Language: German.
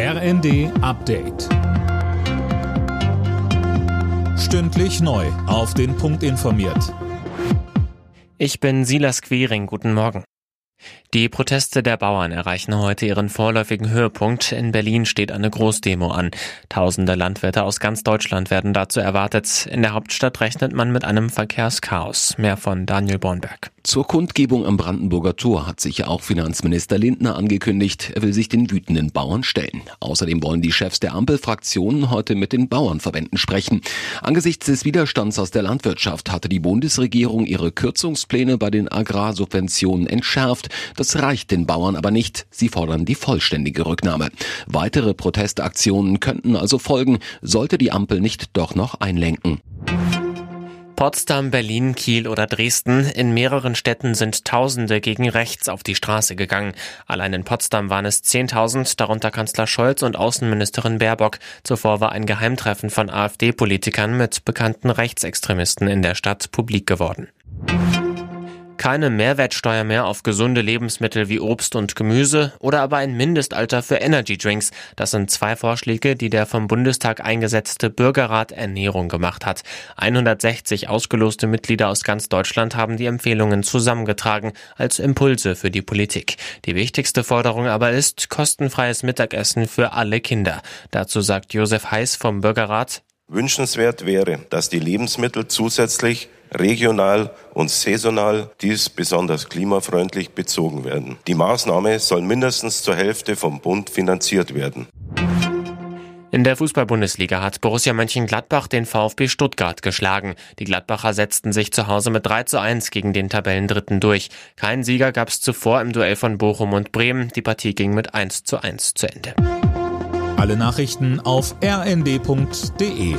RND Update. Stündlich neu. Auf den Punkt informiert. Ich bin Silas Quering. Guten Morgen. Die Proteste der Bauern erreichen heute ihren vorläufigen Höhepunkt. In Berlin steht eine Großdemo an. Tausende Landwirte aus ganz Deutschland werden dazu erwartet. In der Hauptstadt rechnet man mit einem Verkehrschaos. Mehr von Daniel Bornberg. Zur Kundgebung am Brandenburger Tor hat sich auch Finanzminister Lindner angekündigt. Er will sich den wütenden Bauern stellen. Außerdem wollen die Chefs der Ampelfraktionen heute mit den Bauernverbänden sprechen. Angesichts des Widerstands aus der Landwirtschaft hatte die Bundesregierung ihre Kürzungspläne bei den Agrarsubventionen entschärft. Das reicht den Bauern aber nicht. Sie fordern die vollständige Rücknahme. Weitere Protestaktionen könnten also folgen, sollte die Ampel nicht doch noch einlenken. Potsdam, Berlin, Kiel oder Dresden. In mehreren Städten sind Tausende gegen rechts auf die Straße gegangen. Allein in Potsdam waren es 10.000, darunter Kanzler Scholz und Außenministerin Baerbock. Zuvor war ein Geheimtreffen von AfD-Politikern mit bekannten Rechtsextremisten in der Stadt publik geworden keine Mehrwertsteuer mehr auf gesunde Lebensmittel wie Obst und Gemüse oder aber ein Mindestalter für Energy Drinks. Das sind zwei Vorschläge, die der vom Bundestag eingesetzte Bürgerrat Ernährung gemacht hat. 160 ausgeloste Mitglieder aus ganz Deutschland haben die Empfehlungen zusammengetragen als Impulse für die Politik. Die wichtigste Forderung aber ist kostenfreies Mittagessen für alle Kinder. Dazu sagt Josef Heiß vom Bürgerrat, Wünschenswert wäre, dass die Lebensmittel zusätzlich regional und saisonal, dies besonders klimafreundlich bezogen werden. Die Maßnahme soll mindestens zur Hälfte vom Bund finanziert werden. In der Fußball-Bundesliga hat Borussia Mönchengladbach den VfB Stuttgart geschlagen. Die Gladbacher setzten sich zu Hause mit 3 zu 1 gegen den Tabellendritten durch. Keinen Sieger gab es zuvor im Duell von Bochum und Bremen. Die Partie ging mit 1 zu 1 zu Ende. Alle Nachrichten auf rnd.de